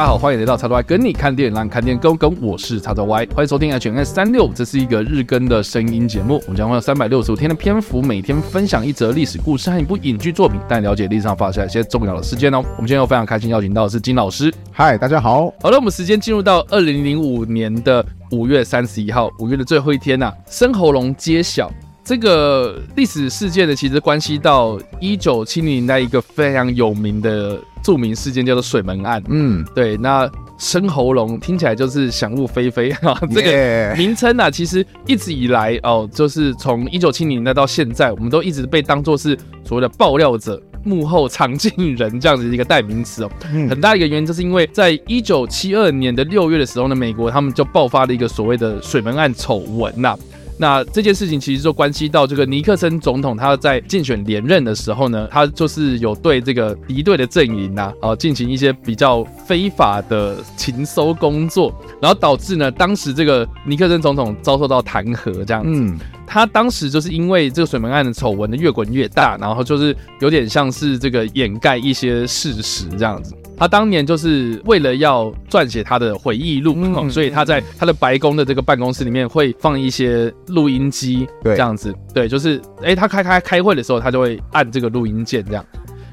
家好，欢迎来到叉叉 Y 跟你看电影，让你看电影更跟。我是叉叉 Y，欢迎收听 HNS 三六，这是一个日更的声音节目。我们将会有三百六十五天的篇幅，每天分享一则历史故事和一部影剧作品，带你了解历史上发生一些重要的事件哦。我们今天又非常开心邀请到的是金老师。嗨，大家好。好了，我们时间进入到二零零五年的五月三十一号，五月的最后一天呐、啊，深喉咙揭晓。这个历史事件呢，其实关系到一九七零年代一个非常有名的著名事件，叫做水门案。嗯，对。那生喉咙听起来就是想入非非啊。这个名称呢、啊，其实一直以来哦，就是从一九七零年代到现在，我们都一直被当作是所谓的爆料者、幕后藏镜人这样子的一个代名词哦。很大一个原因就是因为在一九七二年的六月的时候呢，美国他们就爆发了一个所谓的水门案丑闻呐。那这件事情其实就关系到这个尼克森总统，他在竞选连任的时候呢，他就是有对这个敌对的阵营呐，啊进行一些比较非法的情搜工作，然后导致呢，当时这个尼克森总统遭受到弹劾这样子。他当时就是因为这个水门案的丑闻的越滚越大，然后就是有点像是这个掩盖一些事实这样子。他当年就是为了要撰写他的回忆录，嗯，所以他在他的白宫的这个办公室里面会放一些录音机，这样子，对，就是，哎、欸，他开开开会的时候，他就会按这个录音键，这样，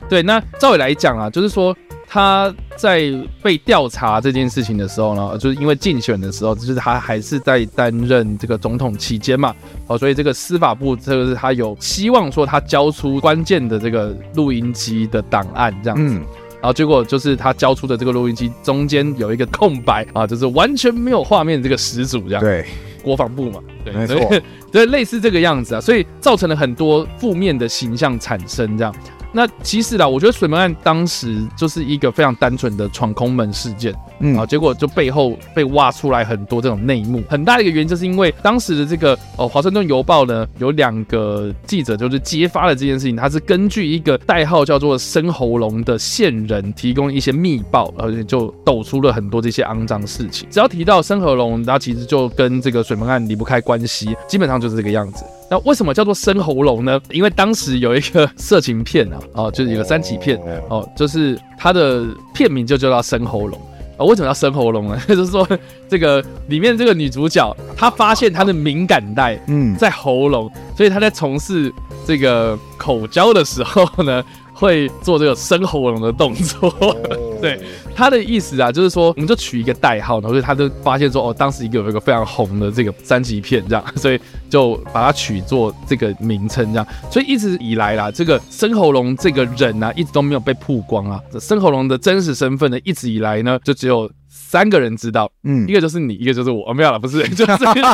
对。那照理来讲啊，就是说他在被调查这件事情的时候呢，就是因为竞选的时候，就是他还是在担任这个总统期间嘛，哦，所以这个司法部这个是他有希望说他交出关键的这个录音机的档案，这样子。嗯然后结果就是他交出的这个录音机中间有一个空白啊，就是完全没有画面的这个始祖这样。对，国防部嘛，对，没错，对，类似这个样子啊，所以造成了很多负面的形象产生这样。那其实啦，我觉得水门案当时就是一个非常单纯的闯空门事件，嗯啊，结果就背后被挖出来很多这种内幕。很大的一个原因就是因为当时的这个哦，华盛顿邮报呢有两个记者就是揭发了这件事情，他是根据一个代号叫做生喉咙的线人提供一些密报，而且就抖出了很多这些肮脏事情。只要提到生喉咙，它其实就跟这个水门案离不开关系，基本上就是这个样子。那为什么叫做生喉咙呢？因为当时有一个 色情片啊，哦，就是有个三级片哦，就是它的片名就叫做深喉咙啊。为什么要生喉咙呢？就是说这个里面这个女主角她发现她的敏感带嗯在喉咙，所以她在从事这个口交的时候呢，会做这个生喉咙的动作。对。他的意思啊，就是说，我们就取一个代号，然后所以他就发现说，哦，当时一个有一个非常红的这个三级片，这样，所以就把它取作这个名称，这样。所以一直以来啦，这个生喉咙这个人呢、啊，一直都没有被曝光啊。这深喉咙的真实身份呢，一直以来呢，就只有。三个人知道，嗯，一个就是你，一个就是我，哦、没有了，不是，就是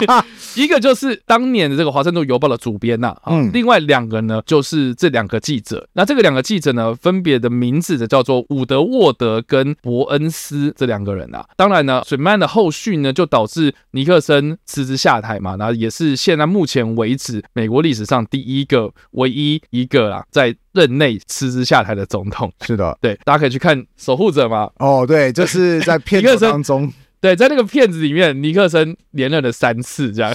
一个就是当年的这个华盛顿邮报的主编呐、啊，嗯，另外两个呢就是这两个记者，那这个两个记者呢分别的名字的叫做伍德沃德跟伯恩斯这两个人啊，当然呢，水曼的后续呢就导致尼克森辞职下台嘛，那也是现在目前为止美国历史上第一个唯一一个啊在。任内辞职下台的总统，是的，对，大家可以去看《守护者》嘛。哦，对，就是在 片子当中。对，在那个片子里面，尼克森连任了三次，这样。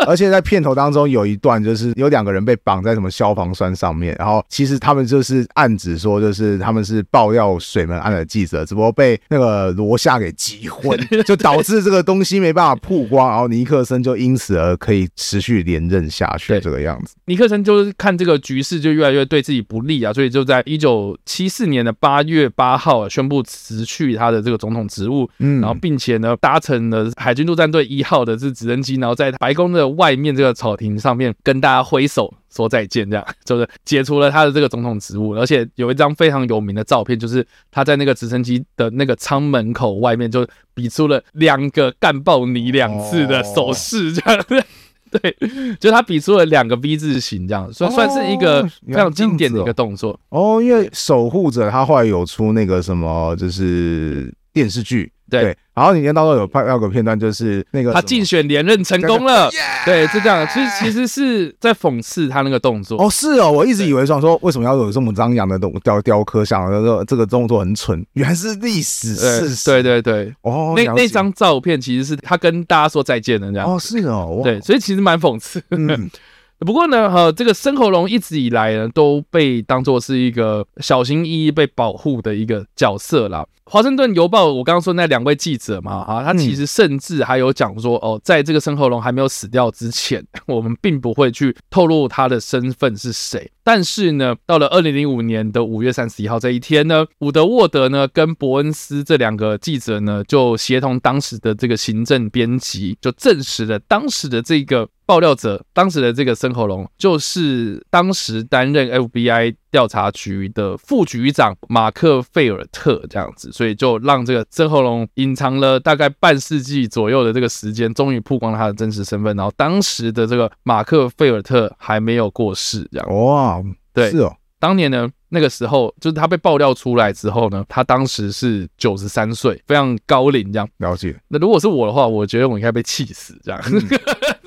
而且在片头当中有一段，就是有两个人被绑在什么消防栓上面，然后其实他们就是暗指说，就是他们是爆料水门案的记者，只不过被那个罗夏给击昏，就导致这个东西没办法曝光，然后尼克森就因此而可以持续连任下去，这个样子。尼克森就是看这个局势就越来越对自己不利啊，所以就在一九七四年的八月八号宣布辞去他的这个总统职务，嗯，然后并。并且呢，搭乘了海军陆战队一号的这直升机，然后在白宫的外面这个草坪上面跟大家挥手说再见，这样 就是解除了他的这个总统职务。而且有一张非常有名的照片，就是他在那个直升机的那个舱门口外面就比出了两个干爆你两次的手势，这样。对，就他比出了两个 V 字形，这样算算是一个非常经典的一个动作。哦，因为守护者他后来有出那个什么，就是电视剧。对，然后里面当中有拍到个片段，就是那个他竞选连任成功了，对，就这样。其实其实是在讽刺他那个动作。哦，是哦，我一直以为说说为什么要有这么张扬的动雕雕刻，像这个这个动作很蠢，原来是历史事实。对对对，哦，那那张照片其实是他跟大家说再见的这样。哦，是哦，对，所以其实蛮讽刺。嗯。不过呢，哈，这个深喉龙一直以来呢都被当作是一个小心翼翼被保护的一个角色啦。华盛顿邮报，我刚刚说那两位记者嘛，啊，他其实甚至还有讲说，哦，在这个深喉龙还没有死掉之前，我们并不会去透露他的身份是谁。但是呢，到了二零零五年的五月三十一号这一天呢，伍德沃德呢跟伯恩斯这两个记者呢，就协同当时的这个行政编辑，就证实了当时的这个。爆料者当时的这个森喉龙，就是当时担任 FBI 调查局的副局长马克费尔特这样子，所以就让这个深喉龙隐藏了大概半世纪左右的这个时间，终于曝光了他的真实身份。然后当时的这个马克费尔特还没有过世，这样哇，对，是哦。当年呢，那个时候就是他被爆料出来之后呢，他当时是九十三岁，非常高龄这样。了解。那如果是我的话，我觉得我应该被气死这样。嗯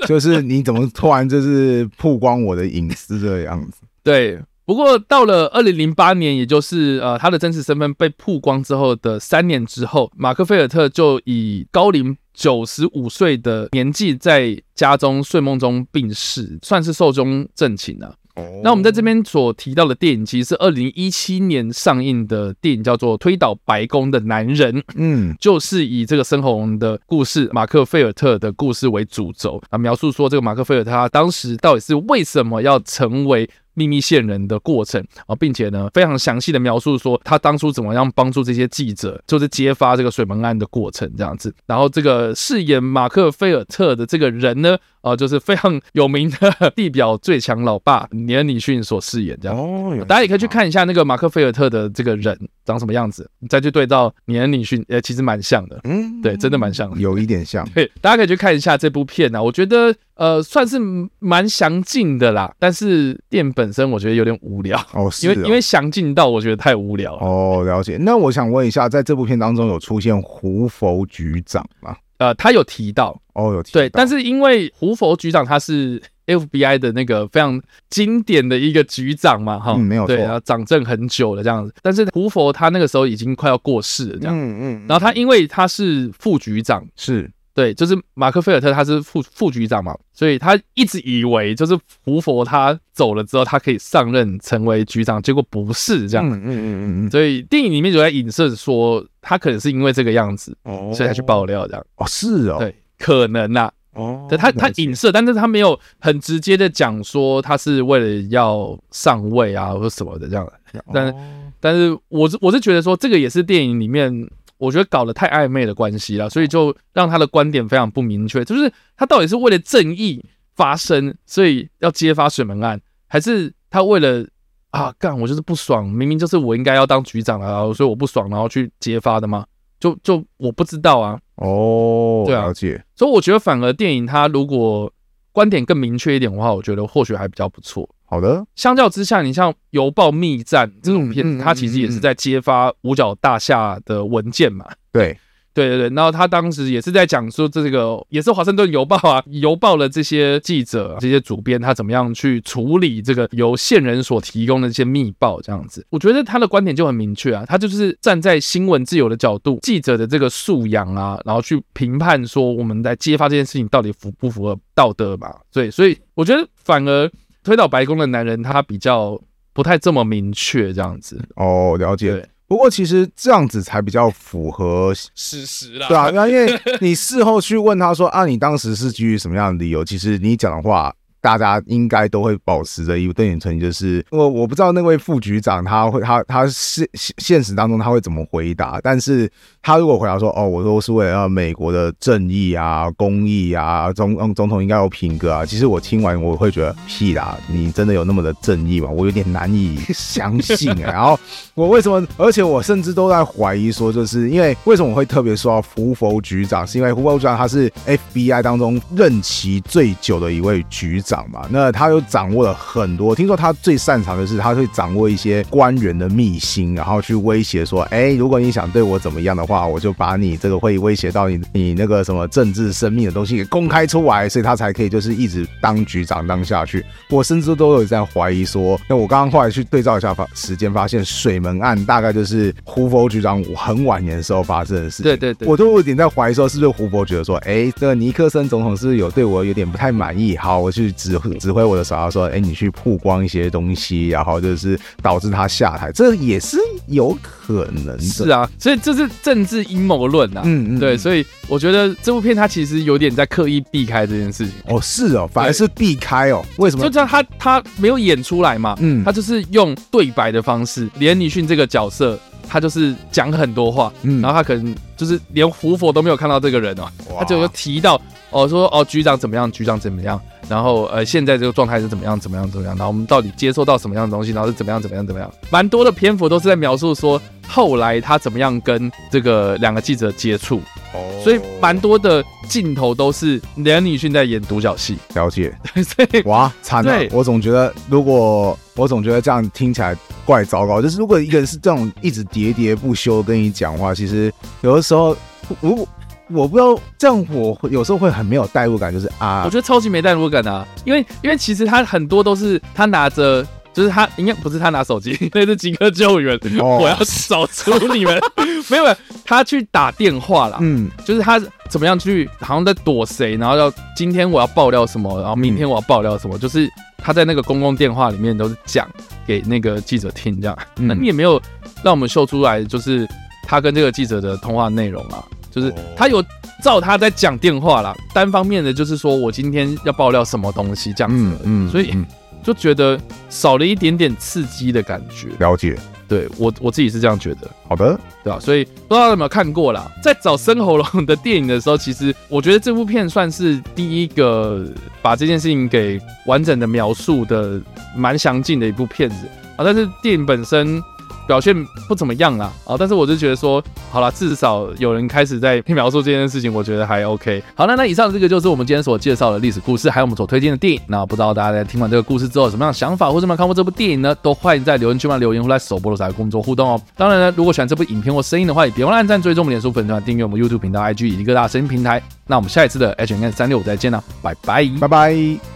就是你怎么突然就是曝光我的隐私这个样子？对，不过到了二零零八年，也就是呃他的真实身份被曝光之后的三年之后，马克菲尔特就以高龄九十五岁的年纪在家中睡梦中病逝，算是寿终正寝了。那我们在这边所提到的电影，其实是二零一七年上映的电影，叫做《推倒白宫的男人》。嗯，就是以这个深喉龙的故事，马克菲尔特的故事为主轴啊，描述说这个马克菲尔特他当时到底是为什么要成为。秘密线人的过程啊，并且呢，非常详细的描述说他当初怎么样帮助这些记者，就是揭发这个水门案的过程这样子。然后这个饰演马克菲尔特的这个人呢，啊，就是非常有名的地表最强老爸尼恩·尼逊所饰演这样。哦，大家也可以去看一下那个马克菲尔特的这个人长什么样子，你再去对照尼恩·尼逊，呃，其实蛮像的。嗯，对，真的蛮像的，有一点像。对，大家可以去看一下这部片啊，我觉得。呃，算是蛮详尽的啦，但是店本身我觉得有点无聊哦，是哦，因为因为详尽到我觉得太无聊了。哦。了解，那我想问一下，在这部片当中有出现胡佛局长吗？呃，他有提到。哦，有提到。对，但是因为胡佛局长他是 FBI 的那个非常经典的一个局长嘛，哈、嗯，没有，对，然后掌政很久了这样子，但是胡佛他那个时候已经快要过世了，这样，嗯嗯，然后他因为他是副局长，是。对，就是马克菲尔特，他是副副局长嘛，所以他一直以为就是胡佛他走了之后，他可以上任成为局长，结果不是这样。嗯嗯嗯嗯。所以电影里面就在影射说，他可能是因为这个样子，哦，所以才去爆料这样。哦，是哦。对，可能呐。哦。对，他他影射，但是他没有很直接的讲说他是为了要上位啊或什么的这样。但但是我是我是觉得说，这个也是电影里面。我觉得搞得太暧昧的关系了，所以就让他的观点非常不明确。就是他到底是为了正义发声，所以要揭发水门案，还是他为了啊干我就是不爽，明明就是我应该要当局长啊，所以我不爽，然后去揭发的吗？就就我不知道啊。哦，对啊，了解。所以我觉得反而电影它如果观点更明确一点的话，我觉得或许还比较不错。好的，相较之下，你像《邮报密战》这种片，它其实也是在揭发五角大厦的文件嘛。对，对对对。然后他当时也是在讲说，这个也是华盛顿邮报啊，邮报的这些记者、这些主编，他怎么样去处理这个由线人所提供的这些密报，这样子。我觉得他的观点就很明确啊，他就是站在新闻自由的角度，记者的这个素养啊，然后去评判说我们在揭发这件事情到底符不符合道德嘛。对，所以我觉得反而。推倒白宫的男人，他比较不太这么明确这样子哦，了解。不过其实这样子才比较符合事实啦，对啊，因为你事后去问他说啊，你当时是基于什么样的理由？其实你讲的话。大家应该都会保持着一个对你存疑，就是我我不知道那位副局长他会他他现现实当中他会怎么回答，但是他如果回答说哦，我都是为了要美国的正义啊、公益啊，总总统应该有品格啊，其实我听完我会觉得屁啦，你真的有那么的正义吗？我有点难以相信。然后我为什么？而且我甚至都在怀疑说，就是因为为什么我会特别说到胡佛局长，是因为胡佛局长他是 FBI 当中任期最久的一位局长。嘛，那他又掌握了很多。听说他最擅长的是，他会掌握一些官员的秘辛，然后去威胁说：“哎，如果你想对我怎么样的话，我就把你这个会威胁到你你那个什么政治生命的东西给公开出来。”所以他才可以就是一直当局长当下去。我甚至都有在怀疑说，那我刚刚后来去对照一下发时间，发现水门案大概就是胡佛局长很晚年的时候发生的事情。对对对，我都有点在怀疑说，是不是胡佛觉得说：“哎，这个尼克森总统是不是有对我有点不太满意？”好，我去。指指挥我的手下说，哎，你去曝光一些东西，然后就是导致他下台，这也是有可能的。是啊，所以这是政治阴谋论啊。嗯嗯，对，所以我觉得这部片它其实有点在刻意避开这件事情。哦，是哦，反而是避开哦。为什么？就这样，他他没有演出来嘛。嗯，他就是用对白的方式，连尼逊这个角色。他就是讲很多话，嗯，然后他可能就是连胡佛都没有看到这个人哦，哇他就有提到哦，说哦局长怎么样，局长怎么样，然后呃现在这个状态是怎么样，怎么样，怎么样，然后我们到底接受到什么样的东西，然后是怎么样，怎么样，怎么样，蛮多的篇幅都是在描述说后来他怎么样跟这个两个记者接触。所以蛮多的镜头都是连女逊在演独角戏，了解。所以哇，惨了！对我总觉得，如果我总觉得这样听起来怪糟糕。就是如果一个人是这种一直喋喋不休跟你讲话，其实有的时候，如果我不知道这样，我有时候会很没有代入感。就是啊，我觉得超级没代入感啊，因为因为其实他很多都是他拿着。就是他应该不是他拿手机，那是即刻救援。Oh. 我要找出你们，没有没有，他去打电话啦。嗯，就是他怎么样去，好像在躲谁，然后要今天我要爆料什么，然后明天我要爆料什么，嗯、就是他在那个公共电话里面都是讲给那个记者听这样。那、嗯、你也没有让我们秀出来，就是他跟这个记者的通话内容啊，就是他有照他在讲电话啦，单方面的就是说我今天要爆料什么东西这样子。嗯，嗯所以。嗯就觉得少了一点点刺激的感觉。了解，对我我自己是这样觉得。好的，对吧？所以不知道有没有看过啦，在找生喉咙的电影的时候，其实我觉得这部片算是第一个把这件事情给完整的描述的蛮详尽的一部片子啊。但是电影本身。表现不怎么样啦，啊，但是我就觉得说，好了，至少有人开始在描述这件事情，我觉得还 OK。好，那那以上这个就是我们今天所介绍的历史故事，还有我们所推荐的电影。那不知道大家在听完这个故事之后，有什么样的想法，或者有没有看过这部电影呢？都欢迎在留言区留言，或来首播的时候来工作互动哦。当然呢，如果喜欢这部影片或声音的话，也别忘了按赞、追踪我们脸书粉团、订阅我们 YouTube 频道、IG 以及各大声音平台。那我们下一次的 H&M 365再见了，拜拜，拜拜。